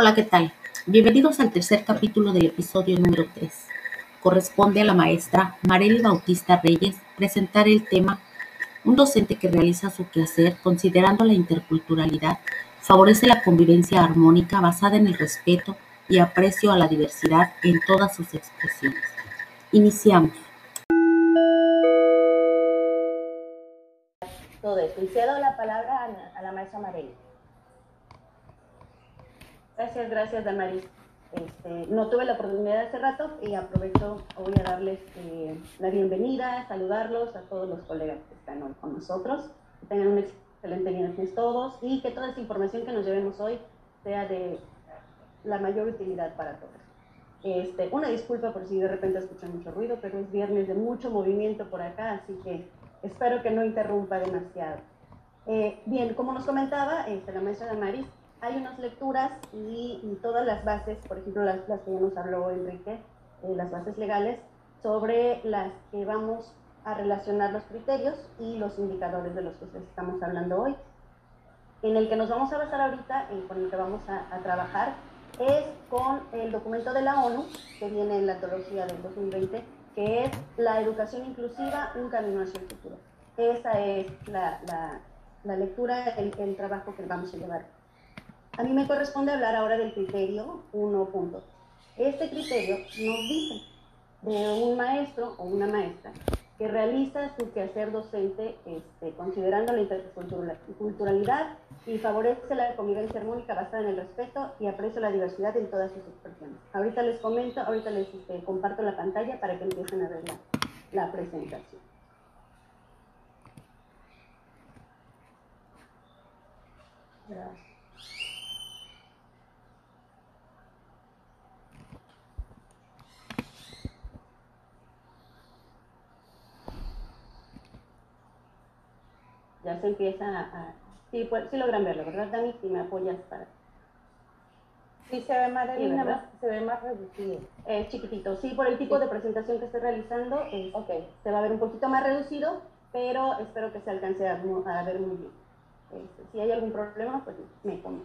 Hola, ¿qué tal? Bienvenidos al tercer capítulo del episodio número 3. Corresponde a la maestra Marely Bautista Reyes presentar el tema Un docente que realiza su quehacer considerando la interculturalidad favorece la convivencia armónica basada en el respeto y aprecio a la diversidad en todas sus expresiones. Iniciamos. Todo esto. Y cedo la palabra a la, maestra Marely. Gracias, gracias, Damaris. Este, no tuve la oportunidad hace rato y aprovecho, voy a darles eh, la bienvenida, saludarlos a todos los colegas que están hoy con nosotros. Que tengan un excelente viernes todos y que toda esta información que nos llevemos hoy sea de la mayor utilidad para todos. Este, una disculpa por si de repente escuchan mucho ruido, pero es viernes de mucho movimiento por acá, así que espero que no interrumpa demasiado. Eh, bien, como nos comentaba este, la maestra Damaris, hay unas lecturas y, y, todas las bases, por ejemplo, las, las que ya nos habló Enrique, eh, las bases legales, sobre las que vamos a relacionar los criterios y los indicadores de los que estamos hablando hoy. En el que nos vamos a basar ahorita, y con el que vamos a, a trabajar, es con el documento de la ONU, que viene en la antología del 2020, que es la educación inclusiva, un camino hacia el futuro. Esa es la, la, la lectura, el, el trabajo que vamos a llevar a mí me corresponde hablar ahora del criterio 1.2. Este criterio nos dice de un maestro o una maestra que realiza su quehacer docente este, considerando la interculturalidad y favorece la convivencia armónica basada en el respeto y aprecio la diversidad en todas sus expresiones. Ahorita les comento, ahorita les este, comparto la pantalla para que empiecen a ver la, la presentación. Gracias. Ya se empieza a... Sí, pues, sí logran verlo, ¿verdad, Dani? Si me apoyas para... Sí, se ve más, sí, más, se ve más reducido. Es chiquitito, sí, por el tipo de presentación que estoy realizando, es, okay. se va a ver un poquito más reducido, pero espero que se alcance a, a ver muy bien. Este, si hay algún problema, pues me pongo.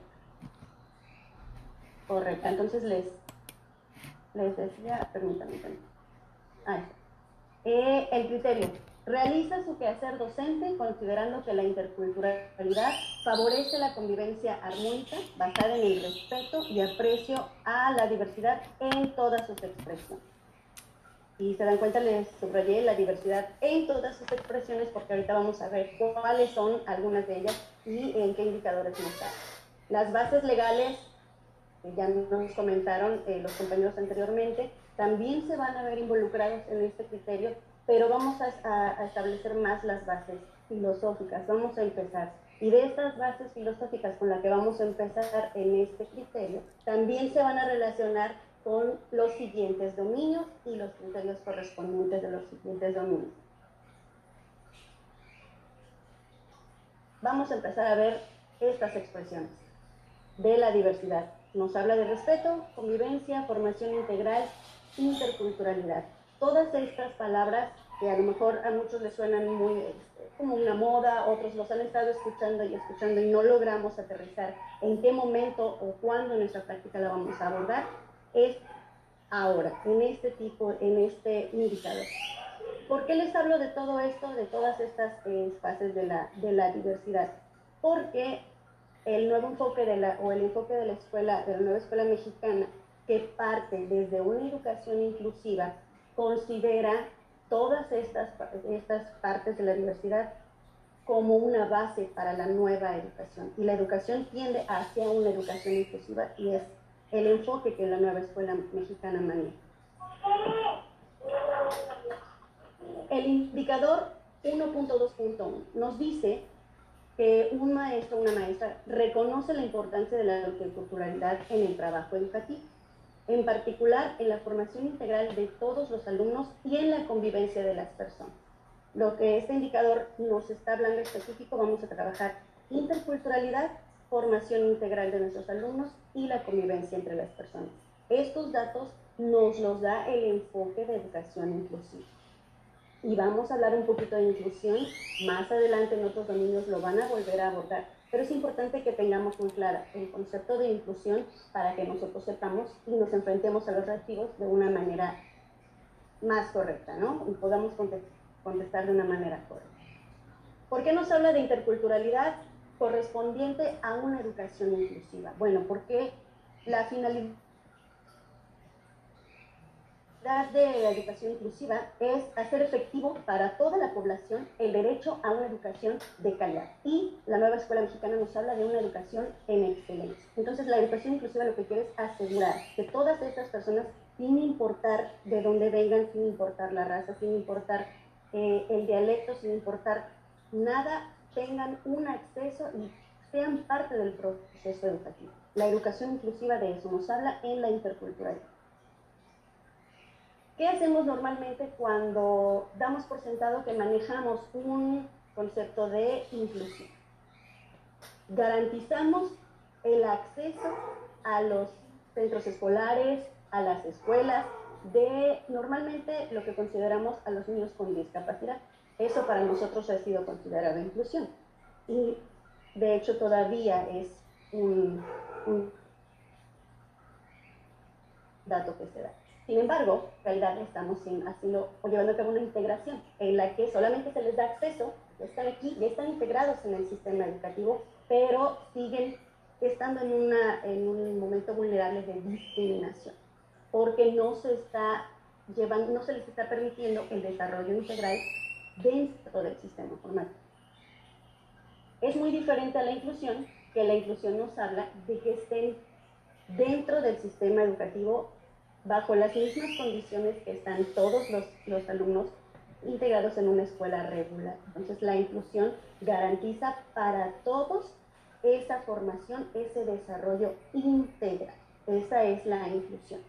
Correcto, entonces les, les decía, permítanme, permítanme. Ah, eh, el criterio. Realiza su quehacer docente considerando que la interculturalidad favorece la convivencia armónica basada en el respeto y aprecio a la diversidad en todas sus expresiones. Y se dan cuenta, les subrayé la diversidad en todas sus expresiones porque ahorita vamos a ver cuáles son algunas de ellas y en qué indicadores nos dan. Las bases legales, ya nos comentaron eh, los compañeros anteriormente, también se van a ver involucrados en este criterio pero vamos a, establecer más las bases filosóficas. Vamos a empezar. Y de estas bases filosóficas con las que vamos a empezar en este criterio, también se van a relacionar con los siguientes dominios y los criterios correspondientes de los siguientes dominios. Vamos a empezar a ver estas expresiones de la diversidad. Nos habla de respeto, convivencia, formación integral, interculturalidad todas estas palabras que a lo mejor a muchos les suenan muy este, como una moda, otros los han estado escuchando y escuchando y no logramos aterrizar en qué momento o cuándo nuestra práctica la vamos a abordar, es ahora, en este tipo, en este indicador. ¿Por qué les hablo de todo esto, de todas estas eh, fases de la, de la diversidad? Porque el nuevo enfoque de la, o el enfoque de la escuela, de la nueva escuela mexicana, que parte desde una educación inclusiva, considera todas estas, estas partes de la diversidad como una base para la nueva educación. Y la educación tiende hacia una educación inclusiva y es el enfoque que la nueva escuela mexicana maneja. El indicador 1.2.1 nos dice que un maestro o una maestra reconoce la importancia de la culturalidad en el trabajo educativo en particular en la formación integral de todos los alumnos y en la convivencia de las personas. Lo que este indicador nos está hablando específico, vamos a trabajar interculturalidad, formación integral de nuestros alumnos y la convivencia entre las personas. Estos datos nos los da el enfoque de educación inclusiva. y vamos a hablar un poquito de inclusión. Más adelante en otros dominios lo van a volver a abordar. Pero es importante que tengamos muy clara el concepto de inclusión para que nosotros sepamos y nos enfrentemos a los reactivos de una manera más correcta, ¿no? Y podamos contestar de una manera correcta. ¿Por qué nos habla de interculturalidad correspondiente a una educación inclusiva? Bueno, porque la finalidad de la educación inclusiva es hacer efectivo para toda la población el derecho a una educación de calidad. Y la nueva escuela mexicana nos habla de una educación en excelencia. Entonces, la educación inclusiva lo que quiere es asegurar que todas estas personas, sin importar de dónde vengan, sin importar la raza, sin importar eh, el dialecto, sin importar nada, tengan un acceso y sean parte del proceso educativo. La educación inclusiva de eso nos habla en la interculturalidad. ¿Qué hacemos normalmente cuando damos por sentado que manejamos un concepto de inclusión? Garantizamos el acceso a los centros escolares, a las escuelas, de normalmente lo que consideramos a los niños con discapacidad. Eso para nosotros ha sido considerado inclusión. Y de hecho todavía es un, dato que se da. Sin embargo, en realidad estamos llevando a cabo una integración en la que solamente se les da acceso, ya están aquí, ya están integrados en el sistema educativo, pero siguen estando en, una, en un momento vulnerable de discriminación, porque no se no se les está permitiendo el desarrollo integral dentro del sistema formal. Es muy diferente a la inclusión, que la inclusión nos habla de que estén dentro del sistema educativo bajo las mismas condiciones que están todos los, los alumnos integrados en una escuela regular. Entonces la inclusión garantiza para todos esa formación, ese desarrollo integral. Esa es la inclusión.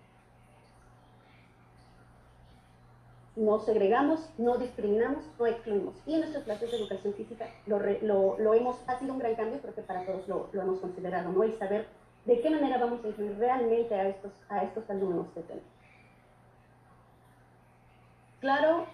No segregamos, no discriminamos, no excluimos. Y en nuestras clases de educación física lo, lo, hemos, ha sido un gran cambio, creo para todos lo, lo hemos considerado, ¿no? Saber de qué manera vamos a incluir realmente a estos, a estos alumnos que tenemos. Claro,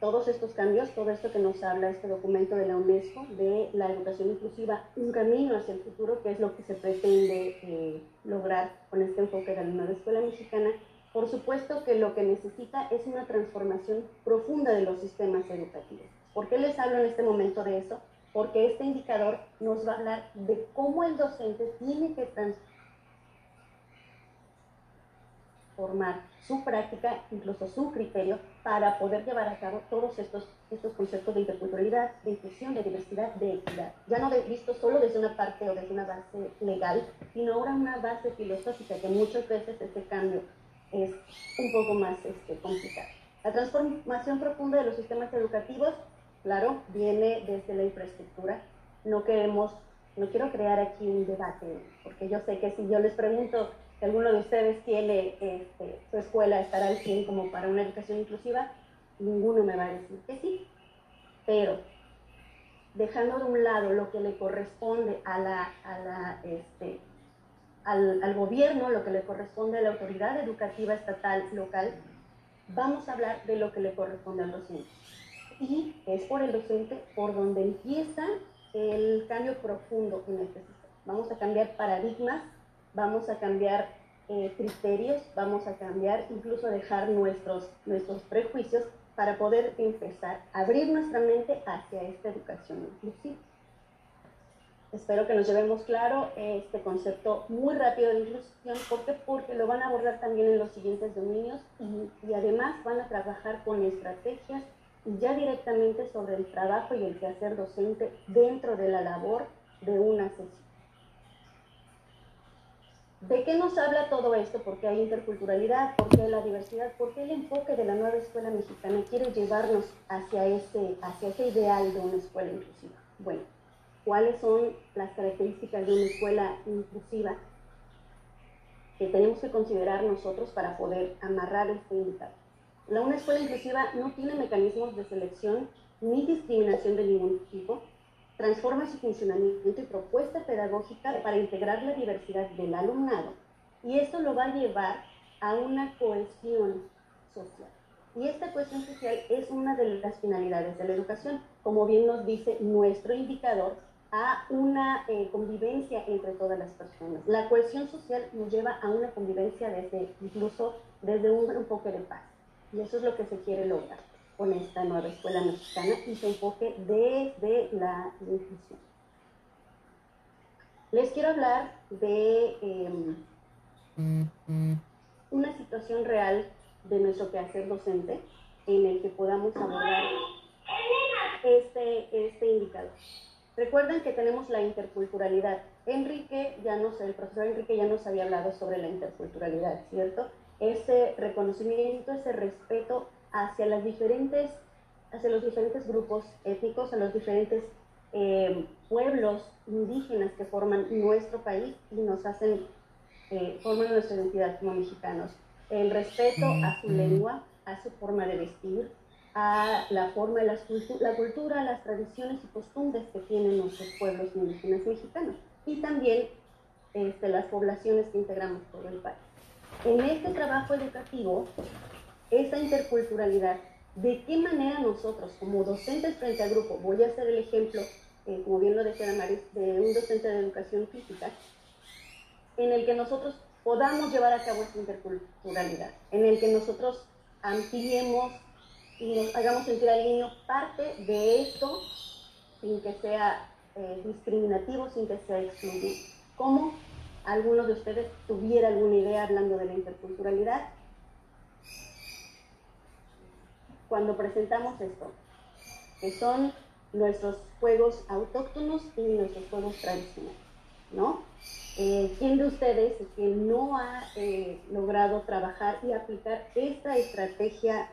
todos estos cambios, todo esto que nos habla este documento de la UNESCO de la educación inclusiva, un camino hacia el futuro, que es lo que se pretende eh, lograr con este enfoque de la escuela mexicana, por supuesto que lo que necesita es una transformación profunda de los sistemas educativos. ¿Por qué les hablo en este momento de eso? Porque este indicador nos va a hablar de cómo el docente tiene que transformar su práctica, incluso su criterio, para poder llevar a cabo todos estos, estos conceptos de interculturalidad, de inclusión, de diversidad, de equidad. Ya no visto solo desde una parte o desde una base legal, sino ahora una base filosófica, que muchas veces este cambio es un poco más este, complicado. La transformación profunda de los sistemas educativos claro, viene desde la infraestructura. No queremos, no quiero crear aquí un debate, porque yo sé que si yo les pregunto si alguno de ustedes tiene este, su escuela estará al 100 como para una educación inclusiva, ninguno me va a decir que sí. Pero dejando de un lado lo que le corresponde a la, a la, este, al, al, gobierno, lo que le corresponde a la autoridad educativa estatal, local, vamos a hablar de lo que le corresponde al docente y es por el docente por donde empieza el cambio profundo en este sistema. Vamos a cambiar paradigmas, vamos a cambiar eh, criterios, vamos a cambiar, incluso dejar nuestros, nuestros prejuicios para poder empezar a abrir nuestra mente hacia esta educación inclusiva. Espero que nos llevemos claro este concepto muy rápido de inclusión, porque porque lo van a abordar también en los siguientes dominios y además van a trabajar con estrategias ya directamente sobre el trabajo y el quehacer docente dentro de la labor de una sesión. ¿De qué nos habla todo esto? ¿Por qué hay interculturalidad? ¿Por qué la diversidad? ¿Por qué el enfoque de la nueva escuela mexicana quiere llevarnos hacia ese, hacia ese ideal de una escuela inclusiva? Bueno, ¿cuáles son las características de una escuela inclusiva que tenemos que considerar nosotros para poder amarrar este indicador? La una escuela inclusiva no tiene mecanismos de selección ni discriminación de ningún tipo, transforma su funcionamiento y propuesta pedagógica para integrar la diversidad del alumnado y esto lo va a llevar a una cohesión social. Y esta cohesión social es una de las finalidades de la educación, como bien nos dice nuestro indicador, a una eh, convivencia entre todas las personas. La cohesión social nos lleva a una convivencia desde, incluso desde un enfoque de paz. Y eso es lo que se quiere lograr con esta nueva escuela mexicana y su enfoque desde la inclusión. Les quiero hablar de em, una situación real de nuestro quehacer docente en el que podamos abordar este, este indicador. Recuerden que tenemos la interculturalidad. Enrique ya nos, el profesor Enrique ya nos había hablado sobre la interculturalidad, ¿cierto? Ese reconocimiento, ese respeto hacia las diferentes, hacia los diferentes grupos étnicos, a los diferentes eh, pueblos indígenas que forman nuestro país y nos hacen, eh, forman nuestra identidad como mexicanos. El respeto a su lengua, a su forma de vestir, a la forma, la, la cultura, las tradiciones y costumbres que tienen nuestros pueblos indígenas mexicanos y también este, las poblaciones que integramos todo el país. En este trabajo educativo, esa interculturalidad, ¿de qué manera nosotros como docentes frente al grupo, voy a hacer el ejemplo, eh, como bien lo decía Maris, de un docente de educación física, en el que nosotros podamos llevar a cabo esta interculturalidad, en el que nosotros ampliemos y nos hagamos sentir al niño parte de esto sin que sea eh, discriminativo, sin que sea excluyente. ¿Cómo alguno de ustedes tuviera alguna idea hablando de la interculturalidad? Cuando presentamos esto, que son nuestros juegos autóctonos y nuestros juegos tradicionales, ¿no? Eh, ¿Quién de ustedes que no ha eh, logrado trabajar y aplicar esta estrategia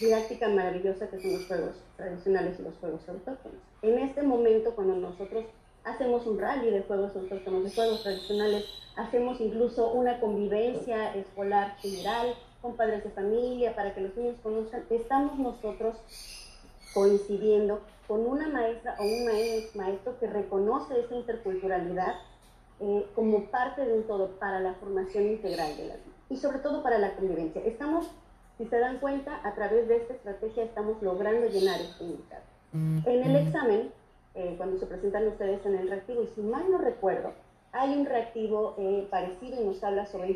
didáctica maravillosa que son los juegos tradicionales y los juegos autóctonos. En este momento, cuando nosotros hacemos un rally de juegos autóctonos, de juegos tradicionales, hacemos incluso una convivencia escolar general con padres de familia para que los niños conozcan, estamos nosotros coincidiendo con una maestra o un maestro que reconoce esa interculturalidad eh, como parte de un todo para la formación integral de la vida y sobre todo para la convivencia. Estamos si se dan cuenta, a través de esta estrategia estamos logrando llenar este indicador. En el examen, eh, cuando se presentan ustedes en el reactivo, y si mal no recuerdo, hay un reactivo eh, parecido y nos habla sobre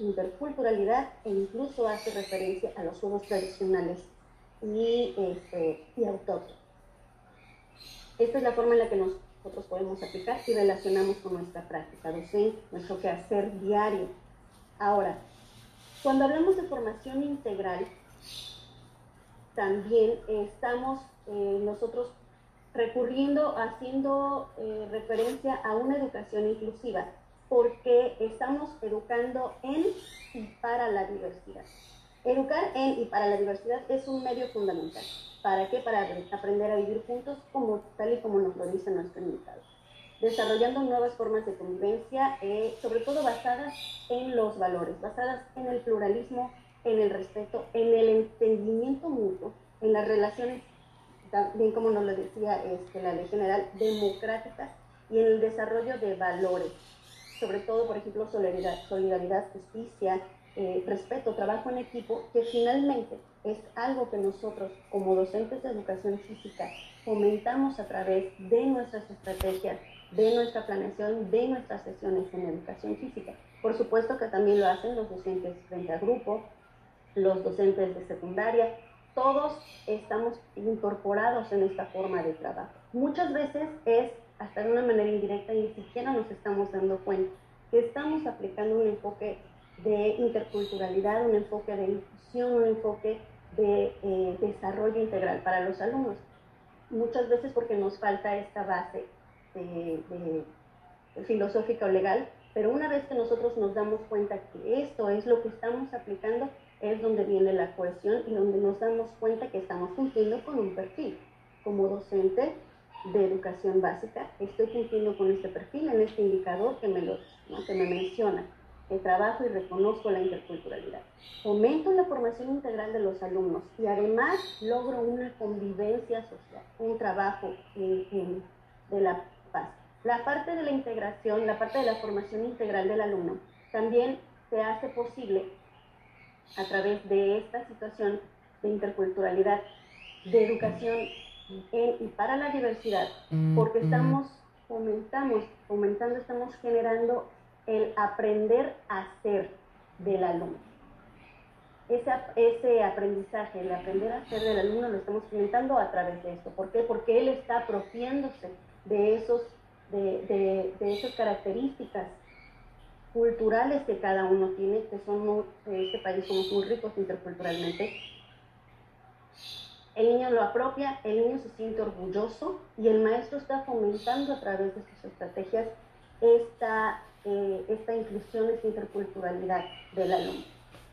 interculturalidad e incluso hace referencia a los juegos tradicionales y, este, y autóctonos. Esta es la forma en la que nosotros podemos aplicar y relacionamos con nuestra práctica docente, nuestro quehacer diario. Ahora, cuando hablamos de formación integral, también estamos eh, nosotros recurriendo, haciendo eh, referencia a una educación inclusiva, porque estamos educando en y para la diversidad. Educar en y para la diversidad es un medio fundamental. ¿Para qué? Para aprender a vivir juntos, como, tal y como nos lo dice nuestro invitado desarrollando nuevas formas de convivencia, eh, sobre todo basadas en los valores, basadas en el pluralismo, en el respeto, en el entendimiento mutuo, en las relaciones, bien como nos lo decía este, la ley general, democráticas y en el desarrollo de valores, sobre todo, por ejemplo, solidaridad, solidaridad justicia, eh, respeto, trabajo en equipo, que finalmente es algo que nosotros como docentes de educación física fomentamos a través de nuestras estrategias de nuestra planeación, de nuestras sesiones en educación física. Por supuesto que también lo hacen los docentes frente a grupo, los docentes de secundaria, todos estamos incorporados en esta forma de trabajo. Muchas veces es hasta de una manera indirecta y ni siquiera nos estamos dando cuenta que estamos aplicando un enfoque de interculturalidad, un enfoque de inclusión, un enfoque de eh, desarrollo integral para los alumnos. Muchas veces porque nos falta esta base de, filosófica o legal, pero una vez que nosotros nos damos cuenta que esto es lo que estamos aplicando, es donde viene la cohesión y donde nos damos cuenta que estamos cumpliendo con un perfil. Como docente de educación básica, estoy cumpliendo con este perfil en este indicador que me, lo, que me menciona. Que trabajo y reconozco la interculturalidad. Fomento la formación integral de los alumnos y además logro una convivencia social, un trabajo de la la parte de la integración, la parte de la formación integral del alumno, también se hace posible a través de esta situación de interculturalidad, de educación en y para la diversidad, porque estamos fomentamos, fomentando, estamos generando el aprender a ser del alumno. Ese, ese aprendizaje, el aprender a ser del alumno lo estamos fomentando a través de esto. ¿Por qué? Porque él está apropiándose de, esos, de, de, esas características culturales que cada uno tiene, que son en este país somos muy ricos interculturalmente, el niño lo apropia, el niño se siente orgulloso y el maestro está fomentando a través de sus estrategias esta, eh, esta inclusión, esta interculturalidad del alumno.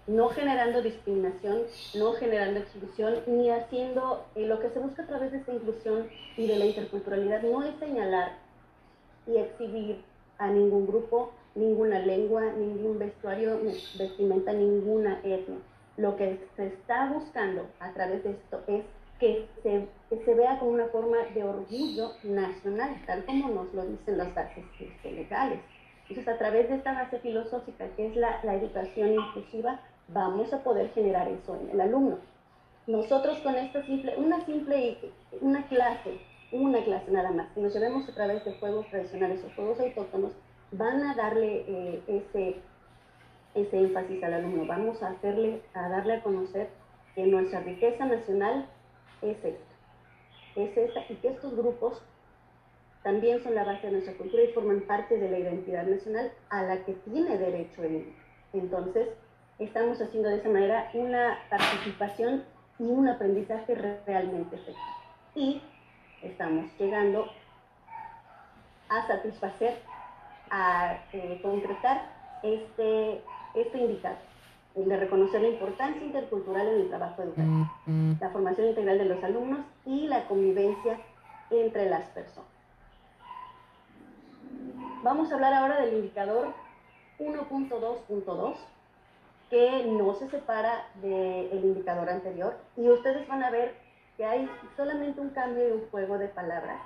No generando discriminación, no generando exclusión, ni haciendo eh, lo que se busca a través de esta inclusión y de la interculturalidad, no es señalar y exhibir a ningún grupo, ninguna lengua, ningún vestuario, vestimenta, ninguna etnia lo que se está buscando a través de esto es que se, se vea como una forma de orgullo nacional, tal como nos lo dicen las bases legales. Entonces, a través de esta base filosófica, que es la, la educación inclusiva, vamos a poder generar eso en el alumno. Nosotros con esta simple, una simple, una clase, una clase nada más, que nos llevemos a través de juegos tradicionales o juegos autóctonos, van a darle eh, ese ese énfasis al alumno. Vamos a hacerle, a darle a conocer que nuestra riqueza nacional es esta, es esta y que estos grupos también son la base de nuestra cultura y forman parte de la identidad nacional a la que tiene derecho el niño. Entonces, estamos haciendo de esa manera una participación y un aprendizaje realmente efectivo. Y estamos llegando a satisfacer, a eh, concretar este este indicador, el de reconocer la importancia intercultural en el trabajo educativo, la formación integral de los alumnos y la convivencia entre las personas. Vamos a hablar ahora del indicador 1.2.2, que no se separa del indicador anterior, y ustedes van a ver que hay solamente un cambio y un juego de palabras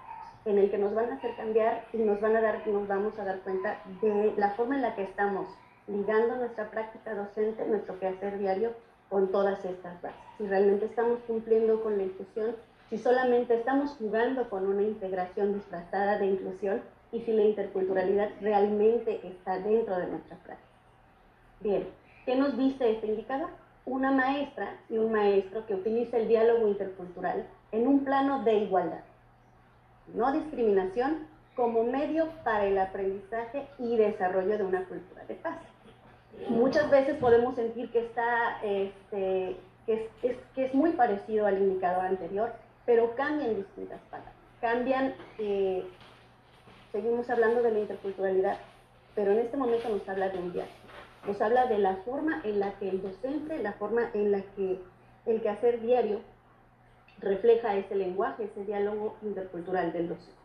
en el que nos van a hacer cambiar y nos van a dar, nos vamos a dar cuenta de la forma en la que estamos ligando nuestra práctica docente, nuestro quehacer diario con todas estas bases. Si realmente estamos cumpliendo con la inclusión, si solamente estamos jugando con una integración disfrazada de inclusión y si la interculturalidad realmente está dentro de nuestra práctica. Bien, ¿qué nos dice este indicador? Una maestra y un maestro que utiliza el diálogo intercultural en un plano de igualdad. No discriminación como medio para el aprendizaje y desarrollo de una cultura de paz muchas veces podemos sentir que está, este, que, es, que es muy parecido al indicador anterior, pero cambian distintas palabras. Cambian, eh, seguimos hablando de la interculturalidad, pero en este momento nos habla de un viaje. Nos habla de la forma en la que el docente, la forma en la que el quehacer diario refleja ese lenguaje, ese diálogo intercultural del docente.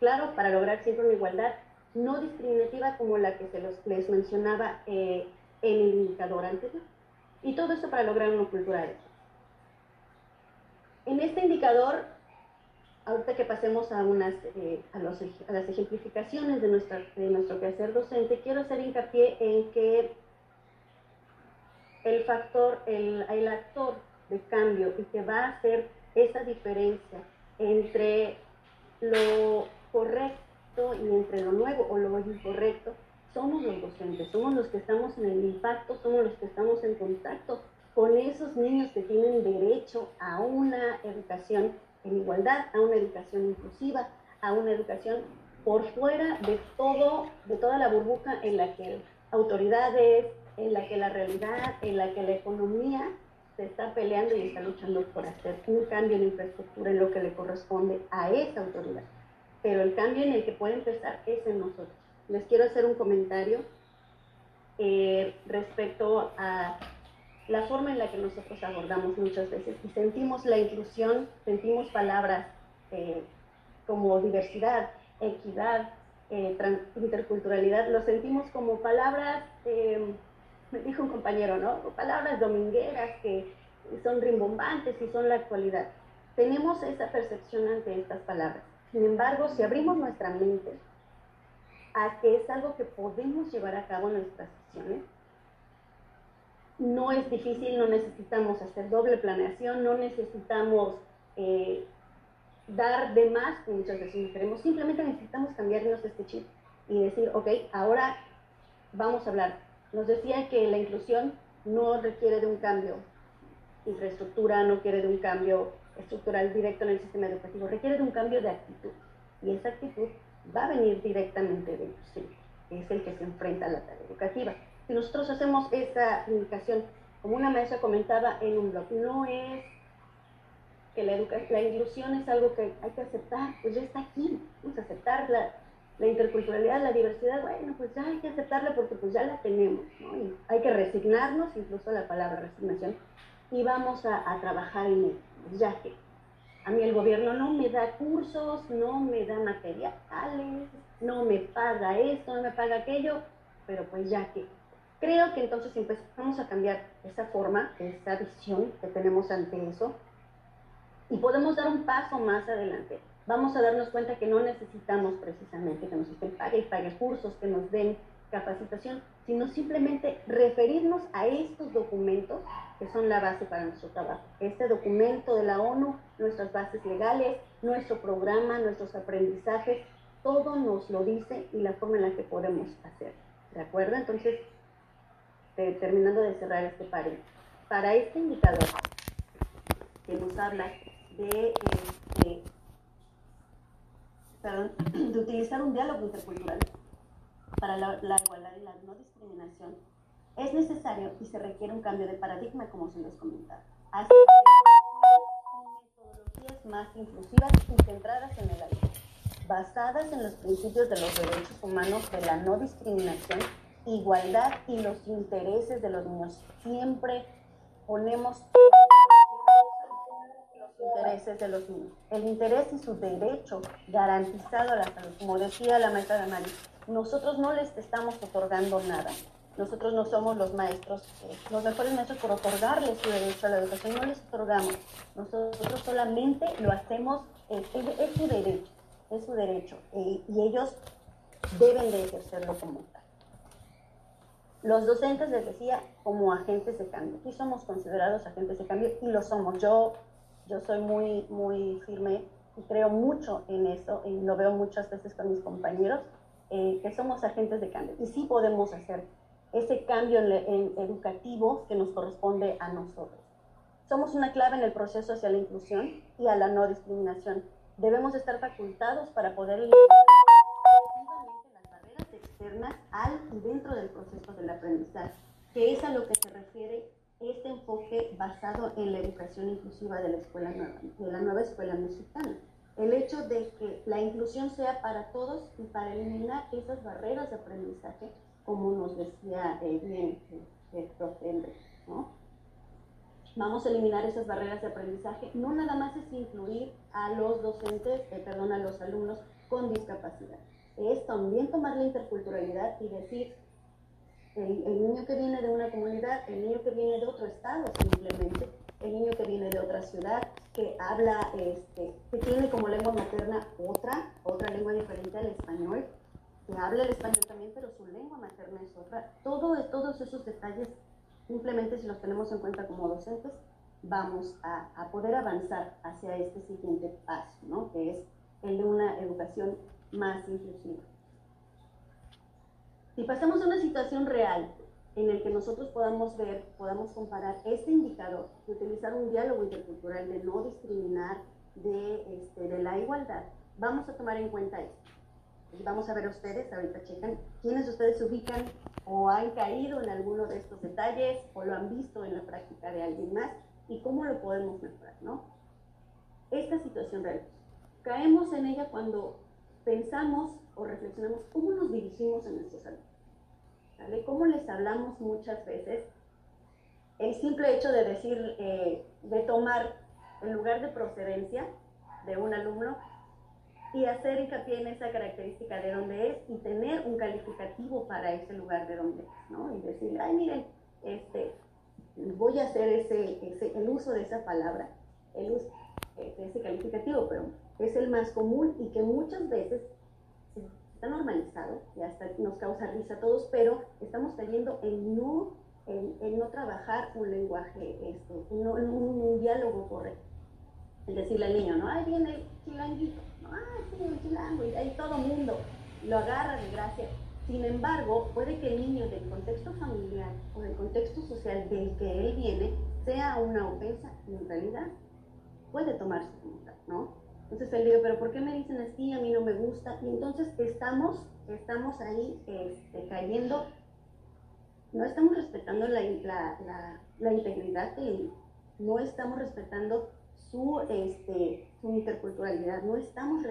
Claro, para lograr siempre una igualdad no discriminativa como la que se los, les mencionaba eh, en el indicador anterior. Y todo esto para lograr una cultura de En este indicador, ahorita que pasemos a, unas, eh, a, los, a, las ejemplificaciones de, nuestra, de nuestro quehacer docente, quiero hacer hincapié en que el factor, el, el actor de cambio y que va a hacer esa diferencia entre lo correcto y entre lo nuevo o lo incorrecto, somos los docentes, somos los que estamos en el impacto, somos los que estamos en contacto con esos niños que tienen derecho a una educación en igualdad, a una educación inclusiva, a una educación por fuera de todo, de toda la burbuja en la que autoridades, en la que la realidad, en la que la economía se está peleando y está luchando por hacer un cambio en infraestructura en lo que le corresponde a esa autoridad. Pero el cambio en el que puede empezar es en nosotros. Les quiero hacer un comentario eh, respecto a la forma en la que nosotros abordamos muchas veces. Y sentimos la inclusión, sentimos palabras eh, como diversidad, equidad, eh, interculturalidad, lo sentimos como palabras, dijo un compañero, ¿no? Palabras domingueras que son rimbombantes y son la actualidad. Tenemos esa percepción ante estas palabras. Sin embargo, si abrimos nuestra mente a que es algo que podemos llevar a cabo en nuestras sesiones, no es difícil, no necesitamos hacer doble planeación, no necesitamos eh, dar de más, muchas veces no queremos, simplemente necesitamos cambiarnos este chip y decir, ok, ahora vamos a hablar. Nos decía que la inclusión no requiere de un cambio infraestructura, no quiere de un cambio estructural directo en el sistema educativo, requiere de un cambio de actitud. Y esa actitud va a venir directamente de usted, que es el que se enfrenta a la tarea educativa. Si nosotros hacemos esa indicación, como una maestra comentaba en un blog, no es que la, la inclusión es algo que hay que aceptar, pues ya está aquí, vamos a aceptar la, interculturalidad, la diversidad, bueno, pues ya hay que aceptarla porque pues ya la tenemos, hay que resignarnos, incluso la palabra resignación, y vamos a, trabajar en ello, ya que a mí el gobierno no me da cursos, no me da materiales, no me paga esto, no me paga aquello, pero pues ya que creo que entonces empezamos a cambiar esa forma, esa visión que tenemos ante eso, y podemos dar un paso más adelante. Vamos a darnos cuenta que no necesitamos precisamente que nos estén pague y pague cursos, que nos den capacitación, sino simplemente referirnos a estos documentos que son la base para nuestro trabajo. Este documento de la ONU, nuestras bases legales, nuestro programa, nuestros aprendizajes, todo nos lo dice y la forma en la que podemos hacer. ¿De acuerdo? Entonces, terminando de cerrar este paréntesis, para este indicador que nos habla de, este, de utilizar un diálogo intercultural, para la, igualdad y la no discriminación, es necesario y se requiere un cambio de paradigma, como se les comentaba. Así que metodologías más inclusivas y centradas en el alumno, basadas en los principios de los derechos humanos de la no discriminación, igualdad y los intereses de los niños. Siempre ponemos los intereses de los niños. El interés y su derecho garantizado a la salud, como decía la maestra de Mari nosotros no les estamos otorgando nada. Nosotros no somos los maestros, eh, los mejores maestros por otorgarles su derecho a la educación, no les otorgamos. Nosotros solamente lo hacemos, es, su derecho, es su derecho. y ellos deben de ejercerlo como tal. Los docentes, les decía, como agentes de cambio. Aquí somos considerados agentes de cambio y lo somos. Yo, yo soy muy, muy firme y creo mucho en eso y lo veo muchas veces con mis compañeros eh, que somos agentes de cambio y sí podemos hacer ese cambio en, educativo que nos corresponde a nosotros. Somos una clave en el proceso hacia la inclusión y a la no discriminación. Debemos estar facultados para poder eliminar las barreras externas al y dentro del proceso del aprendizaje, que es a lo que se refiere este enfoque basado en la educación inclusiva de la, escuela de la nueva escuela mexicana el hecho de que la inclusión sea para todos y para eliminar esas barreras de aprendizaje, como nos decía eh, bien el, profe ¿no? Vamos a eliminar esas barreras de aprendizaje. No nada más es incluir a los docentes, eh, perdón, a los alumnos con discapacidad. Es también tomar la interculturalidad y decir, el, niño que viene de una comunidad, el niño que viene de otro estado simplemente, el niño que viene de otra ciudad, que habla, este, que tiene como lengua materna otra, otra lengua diferente al español, que habla el español también, pero su lengua materna es otra. Todo, todos esos detalles, simplemente si los tenemos en cuenta como docentes, vamos a, a poder avanzar hacia este siguiente paso, ¿no? que es el de una educación más inclusiva. Si pasamos a una situación real, en el que nosotros podamos ver, podamos comparar este indicador de utilizar un diálogo intercultural, de no discriminar, de, este, de la igualdad, vamos a tomar en cuenta esto. Y vamos a ver ustedes, ahorita checan, quiénes ustedes se ubican o han caído en alguno de estos detalles o lo han visto en la práctica de alguien más y cómo lo podemos mejorar, ¿no? Esta situación real. Caemos en ella cuando pensamos o reflexionamos cómo nos dirigimos a nuestros alumnos. ¿vale? Como les hablamos muchas veces, el simple hecho de decir, eh, de tomar el lugar de procedencia de un alumno y hacer hincapié en esa característica de dónde es y tener un calificativo para ese lugar de dónde es, ¿no? Y decirle, ay, miren, este, voy a hacer ese, ese, el uso de esa palabra, el uso de ese calificativo, pero es el más común y que muchas veces está normalizado y hasta nos causa risa a todos, pero estamos cayendo en no en, no trabajar un lenguaje, este, un, un, diálogo correcto. El decirle al niño, ¿no? Ahí viene el chilanguito, ¿no? Ay, sí, el chilango, y ahí todo mundo lo agarra de gracia. Sin embargo, puede que el niño del contexto familiar o del contexto social del que él viene sea una ofensa y en realidad puede tomarse como tal, ¿no? Entonces él dice, pero ¿por qué me dicen así? A mí no me gusta. Y entonces estamos, estamos ahí este, cayendo no estamos respetando la, la, integridad de no estamos respetando su, este, su interculturalidad, no estamos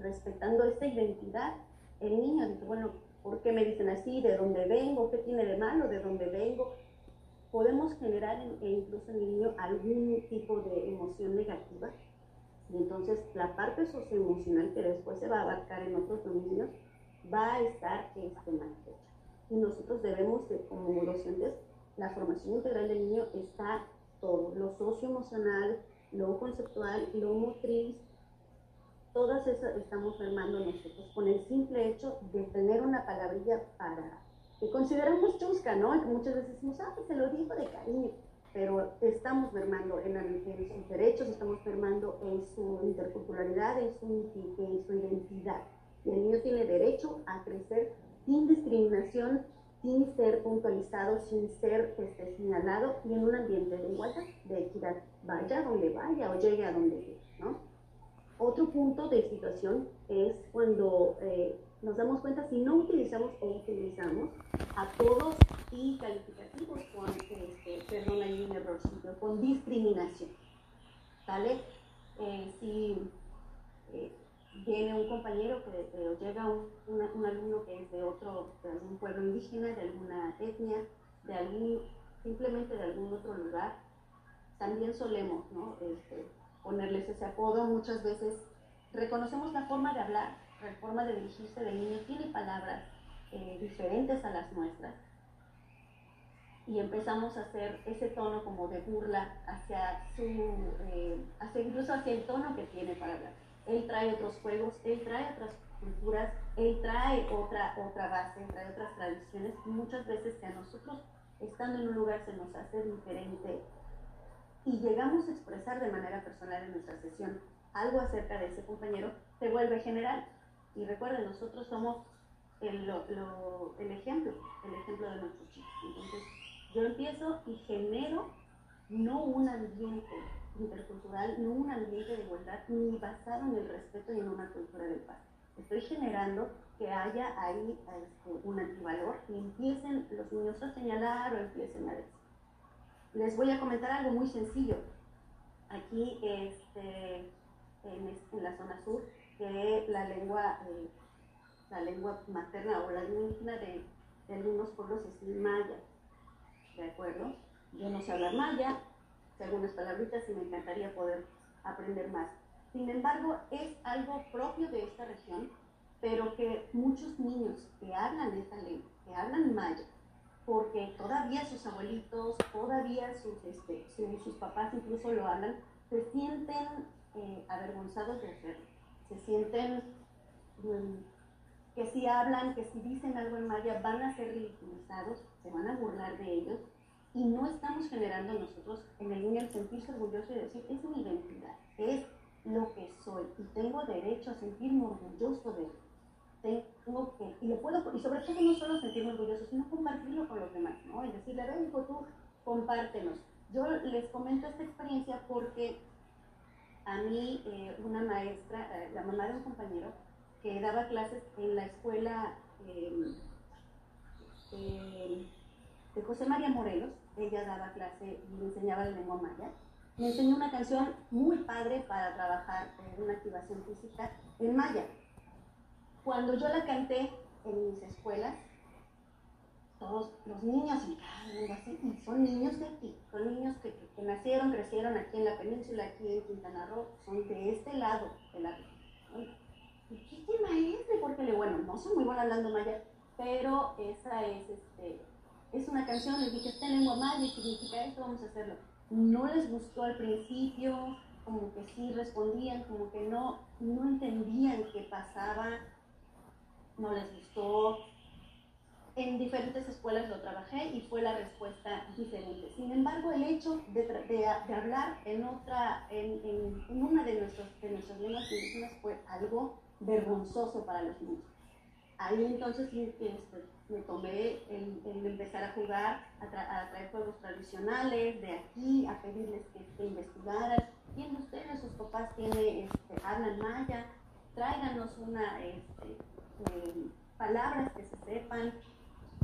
respetando esa identidad. El niño dice, bueno, ¿por qué me dicen así? ¿De dónde vengo? ¿Qué tiene de malo? ¿De dónde vengo? Podemos generar e incluso en el niño algún tipo de emoción negativa. Y entonces la parte socioemocional que después se va a abarcar en otros dominios va a estar este, mal y nosotros debemos, de, como docentes, la formación integral del niño está todo, lo socioemocional, lo conceptual, lo motriz, todas esas estamos formando nosotros con el simple hecho de tener una palabrilla para, que consideramos chusca, ¿no? Y que muchas veces decimos, ah, pues se lo dijo de cariño, pero estamos mermando en, en, sus derechos, estamos mermando en su interculturalidad, en su, en su identidad. Y el niño tiene derecho a crecer sin discriminación, sin ser puntualizado, sin ser este, señalado y en un ambiente de igualdad, de equidad, vaya donde vaya o llegue a donde llegue. ¿no? Otro punto de situación es cuando eh, nos damos cuenta si no utilizamos o utilizamos a todos y calificativos con, este, perdón, hay un errorcito, con discriminación. ¿Vale? Eh, si eh, viene un compañero que, llega un, alumno que es de otro, de algún pueblo indígena, de alguna etnia, de algún, simplemente de algún otro lugar, también solemos ¿no? este, ponerles ese apodo. Muchas veces reconocemos la forma de hablar, la forma de dirigirse del niño, tiene palabras eh, diferentes a las nuestras. Y empezamos a hacer ese tono como de burla hacia su, eh, hacia, incluso hacia el tono que tiene para hablar él trae otros juegos, él trae otras culturas, él trae otra, otra base, trae otras tradiciones muchas veces que a nosotros estando en un lugar se nos hace diferente y llegamos a expresar de manera personal en nuestra sesión algo acerca de ese compañero, se vuelve general. Y recuerden, nosotros somos el, el ejemplo, el ejemplo de nuestros chicos. Entonces, yo empiezo y genero no un ambiente intercultural, no un ambiente de igualdad ni basado en el respeto y en una cultura del paz. Estoy generando que haya ahí este, un antivalor y empiecen los niños a señalar o empiecen a decir. Les voy a comentar algo muy sencillo. Aquí este, en, la zona sur, que la lengua, eh, la lengua materna o la lengua de, de algunos pueblos es maya. ¿De acuerdo? Yo no sé hablar maya, algunas palabritas y me encantaría poder aprender más. Sin embargo, es algo propio de esta región, pero que muchos niños que hablan esta lengua, que hablan maya, porque todavía sus abuelitos, todavía sus, este, sus, papás incluso lo hablan, se sienten eh, avergonzados de hacerlo, se sienten mm, que si hablan, que si dicen algo en maya van a ser ridiculizados, se van a burlar de ellos y no estamos generando nosotros en el niño el sentirse orgulloso y decir, es mi identidad, es lo que soy y tengo derecho a sentirme orgulloso de él. Tengo que, y, puedo, y sobre todo no solo sentirme orgulloso, sino compartirlo con los demás, ¿no? Es decirle, a ver, tú compártenos. Yo les comento esta experiencia porque a mí eh, una maestra, eh, la mamá de un compañero, que daba clases en la escuela eh, de José María Morelos, ella daba clase y enseñaba la lengua maya. Me enseñó una canción muy padre para trabajar en una activación física en maya. Cuando yo la canté en mis escuelas, todos los niños y son niños de aquí, son niños que, nacieron, crecieron aquí en la península, aquí en Quintana Roo, son de este lado de la ¿Y qué tema es? Porque, bueno, no soy muy buena hablando maya, pero esa es este, es una canción, les dije, está en lengua maya significa esto, vamos a hacerlo. No les gustó al principio, como que sí respondían, como que no, no entendían qué pasaba, no les gustó. En diferentes escuelas lo trabajé y fue la respuesta diferente. Sin embargo, el hecho de, de, hablar en, otra, en, en, una de, nuestros, de nuestras lenguas indígenas fue algo vergonzoso para los niños. Ahí entonces este, me tomé el, empezar a jugar, a, a, traer juegos tradicionales de aquí, a pedirles que, que investigaran. ¿Quién de ustedes, sus papás, tiene, este, hablan maya? Tráiganos una, este, eh, palabras que se sepan,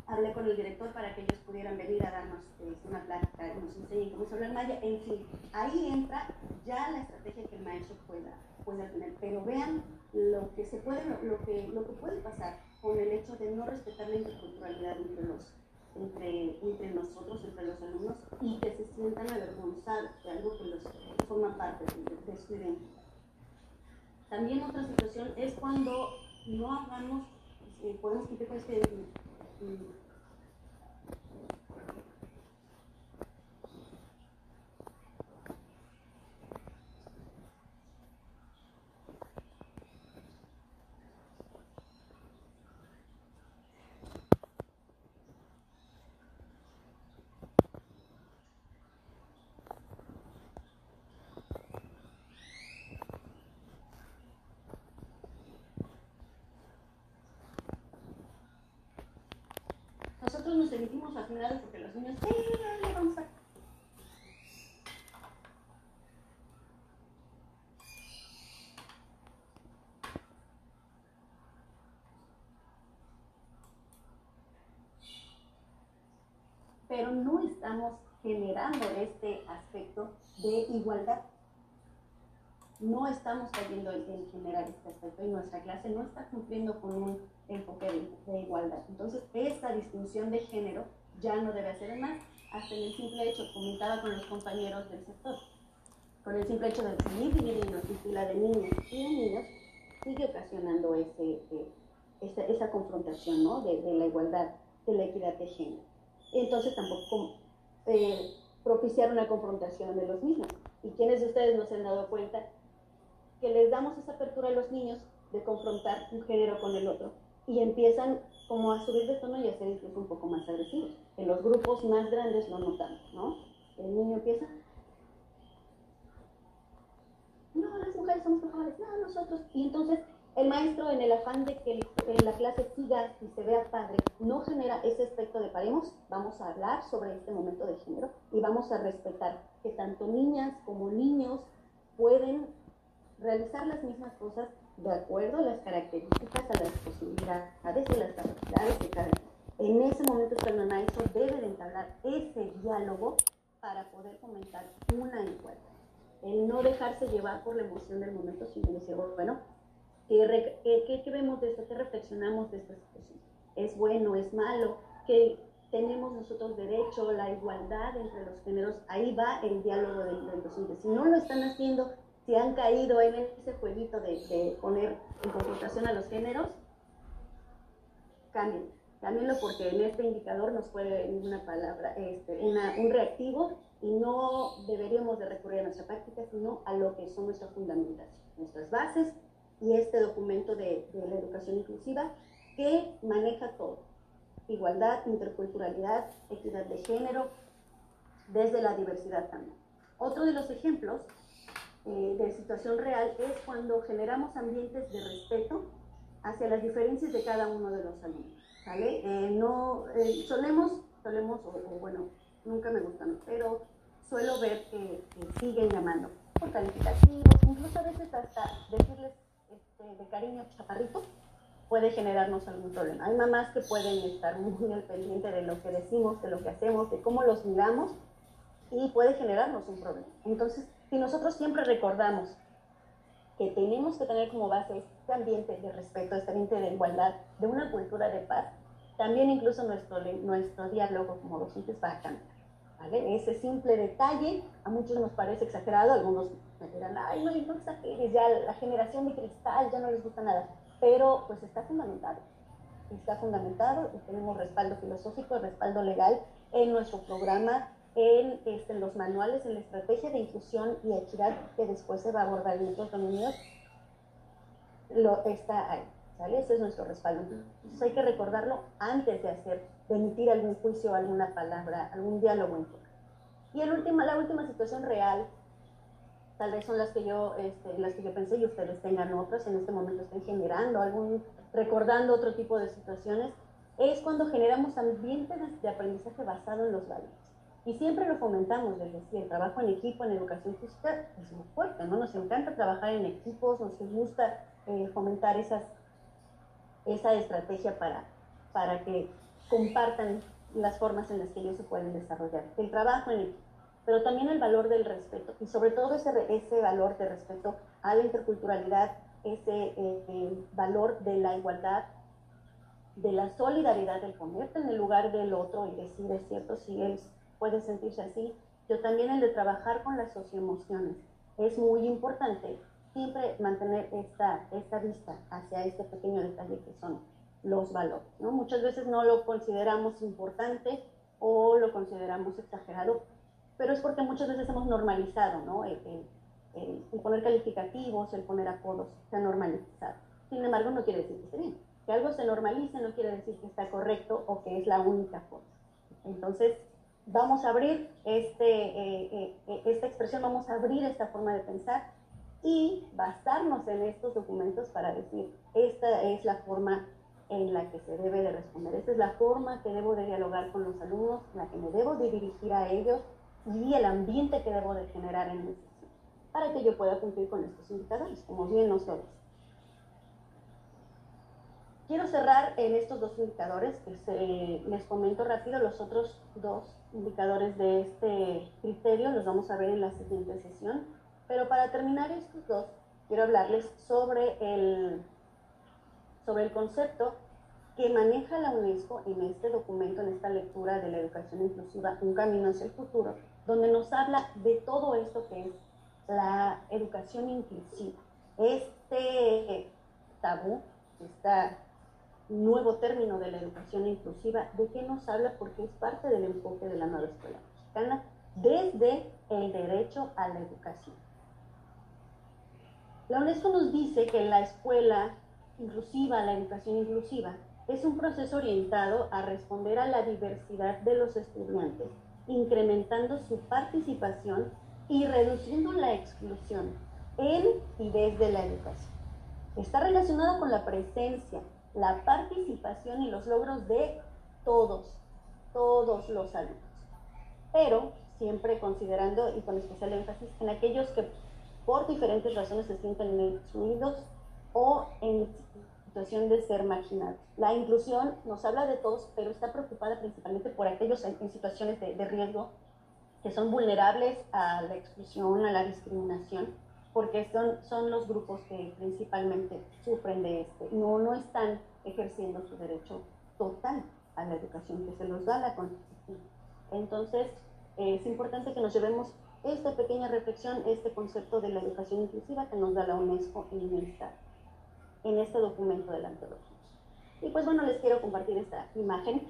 hablé con el director para que ellos pudieran venir a darnos eh, una plática, nos enseñen cómo se habla maya, en fin, ahí entra ya la estrategia que el maestro pueda, pueda tener, pero vean lo que se puede, lo que, lo que puede pasar con el hecho de no respetar la interculturalidad entre los entre, entre nosotros, entre los alumnos, y que se sientan avergonzados de algo que los forma parte de, de su identidad. También otra situación es cuando no hagamos, eh, podemos quitar este Mm-hmm. Nosotros nos sentimos fascinados porque los niños, sí, vamos a... Pero no estamos generando este aspecto de igualdad. No estamos cayendo en generar este aspecto y nuestra clase no está cumpliendo con un enfoque de, igualdad. Entonces, esta distinción de género ya no debe ser más, hasta en el simple hecho, comentaba con los compañeros del sector, con el simple hecho de seguir dividiendo y fila de niños y de niños, sigue ocasionando ese, eh, esa, esa, confrontación ¿no? de, de, la igualdad, de la equidad de género. Entonces, tampoco eh, propiciar una confrontación de los mismos. ¿Y quienes de ustedes no se han dado cuenta que les damos esa apertura a los niños de confrontar un género con el otro? Y empiezan como a subir de tono y a ser incluso un poco más agresivos. En los grupos más grandes no notamos, ¿no? El niño empieza, no, las mujeres somos mejores, no, nosotros. Y entonces el maestro, en el afán de que la clase siga y se vea padre, no genera ese aspecto de paremos, vamos a hablar sobre este momento de género y vamos a respetar que tanto niñas como niños pueden realizar las mismas cosas de acuerdo a las características, a las posibilidades y las capacidades de cada En ese momento el maestro debe de entablar ese diálogo para poder comentar una encuesta. El no dejarse llevar por la emoción del momento, sino decir, bueno, ¿qué, qué, qué vemos de esto? ¿Qué reflexionamos de esta situación? ¿Es bueno? ¿Es malo? ¿Qué tenemos nosotros derecho? La igualdad entre los géneros. Ahí va el diálogo del, del docente. Si no lo están haciendo, si han caído en ese jueguito de, poner en confrontación a los géneros, cambien. Cámbienlo porque en este indicador nos puede venir una palabra, este, un reactivo y no deberíamos de recurrir a nuestra práctica, sino a lo que son nuestras fundamentación, nuestras bases y este documento de, de la educación inclusiva que maneja todo. Igualdad, interculturalidad, equidad de género, desde la diversidad también. Otro de los ejemplos eh, de situación real es cuando generamos ambientes de respeto hacia las diferencias de cada uno de los alumnos. ¿sale? Eh, no, eh, solemos, solemos o, bueno, nunca me gustan, pero suelo ver que, siguen llamando por calificativos, incluso a veces hasta decirles este, de cariño chaparrito puede generarnos algún problema. Hay mamás que pueden estar muy al pendiente de lo que decimos, de lo que hacemos, de cómo los miramos y puede generarnos un problema. Entonces, si nosotros siempre recordamos que tenemos que tener como base este ambiente de respeto, este ambiente de igualdad, de una cultura de paz, también incluso nuestro, nuestro diálogo como docentes va a cambiar. ¿vale? Ese simple detalle a muchos nos parece exagerado, algunos me dirán, ay, no, no exageres, ya la generación de cristal ya no les gusta nada, pero pues está fundamentado. Está fundamentado y tenemos respaldo filosófico, respaldo legal en nuestro programa en, este, los manuales, en la estrategia de inclusión y equidad que después se va a abordar en otros dominios, lo está ahí. ¿sale? Ese es nuestro respaldo. Entonces hay que recordarlo antes de hacer, de emitir algún juicio, alguna palabra, algún diálogo Y el último, la última situación real, tal vez son las que yo, este, las que yo pensé y ustedes tengan otras, en este momento estén generando algún, recordando otro tipo de situaciones, es cuando generamos ambientes de aprendizaje basado en los valores. Y siempre lo fomentamos, decir, el trabajo en equipo, en educación física, es muy fuerte, ¿no? Nos encanta trabajar en equipos, nos gusta eh, fomentar esas, esa estrategia para, para que compartan las formas en las que ellos se pueden desarrollar. El trabajo en equipo, pero también el valor del respeto, y sobre todo ese, ese valor de respeto a la interculturalidad, ese eh, valor de la igualdad, de la solidaridad, del ponerte en el lugar del otro y decir, es cierto, si él puede sentirse así, pero también el de trabajar con las socioemociones. Es muy importante siempre mantener esta, esta vista hacia este pequeño detalle que son los valores. ¿no? Muchas veces no lo consideramos importante o lo consideramos exagerado, pero es porque muchas veces hemos normalizado ¿no? el, el poner calificativos, el poner apodos, se ha normalizado. Sin embargo, no quiere decir que esté bien. Que algo se normalice no quiere decir que está correcto o que es la única forma. Entonces, vamos a abrir este, eh, eh, esta expresión, vamos a abrir esta forma de pensar y basarnos en estos documentos para decir, esta es la forma en la que se debe de responder, esta es la forma que debo de dialogar con los alumnos, la que me debo de dirigir a ellos y el ambiente que debo de generar en mi sesión, para que yo pueda cumplir con estos indicadores, como bien nos lo Quiero cerrar en estos dos indicadores, que les comento rápido, los otros dos indicadores de este criterio los vamos a ver en la siguiente sesión, pero para terminar estos dos, quiero hablarles sobre el, sobre el concepto que maneja la UNESCO en este documento, en esta lectura de la educación inclusiva, Un camino hacia el futuro, donde nos habla de todo esto que es la educación inclusiva. Este tabú, esta nuevo término de la educación inclusiva, ¿de qué nos habla? Porque es parte del enfoque de la nueva escuela mexicana desde el derecho a la educación. La UNESCO nos dice que la escuela inclusiva, la educación inclusiva, es un proceso orientado a responder a la diversidad de los estudiantes, incrementando su participación y reduciendo la exclusión en y desde la educación. Está relacionado con la presencia, la participación y los logros de todos, todos los alumnos. Pero siempre considerando y con especial énfasis en aquellos que por diferentes razones se sienten excluidos o en situación de ser marginados. La inclusión nos habla de todos, pero está preocupada principalmente por aquellos en, situaciones de, de riesgo que son vulnerables a la exclusión, a la discriminación porque son, son los grupos que principalmente sufren de esto. No, no están ejerciendo su derecho total a la educación que se los da la Constitución. Entonces, es importante que nos llevemos esta pequeña reflexión, este concepto de la educación inclusiva que nos da la UNESCO en, esta, en este documento de la antología. Y pues bueno, les quiero compartir esta imagen,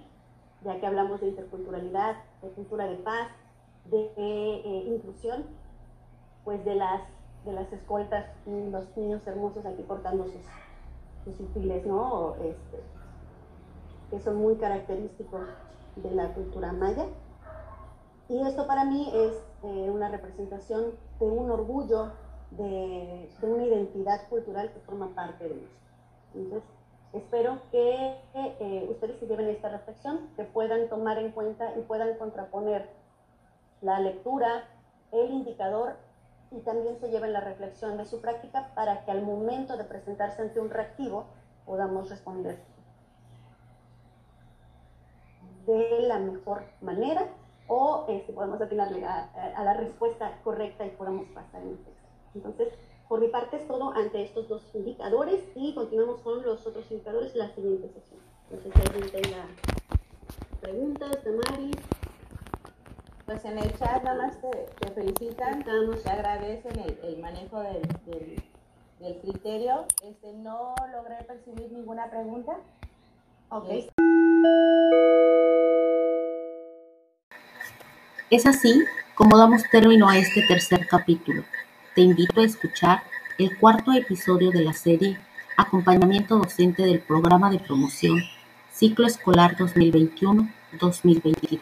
ya que hablamos de interculturalidad, de cultura de paz, de eh, inclusión, pues de las de las escoltas, los niños hermosos aquí portando sus, sus útiles, ¿no? Este, que son muy característicos de la cultura maya. Y esto para mí es eh, una representación de un orgullo, de, de, una identidad cultural que forma parte de nosotros. Entonces, espero que eh, ustedes se lleven esta reflexión, que puedan tomar en cuenta y puedan contraponer la lectura, el indicador y también se lleven la reflexión de su práctica para que al momento de presentarse ante un reactivo podamos responder de la mejor manera o este, podamos atinarle a, a, la respuesta correcta y podamos pasar en el texto. Entonces, por mi parte es todo ante estos dos indicadores y continuamos con los otros indicadores en la siguiente sesión. Entonces, si alguien tenga preguntas, Damaris. Pues en el chat nada más te, felicitan, te agradecen el, manejo del, del, criterio. Este, no logré percibir ninguna pregunta. Ok. Es así como damos término a este tercer capítulo. Te invito a escuchar el cuarto episodio de la serie Acompañamiento docente del Programa de Promoción Ciclo Escolar 2021-2022.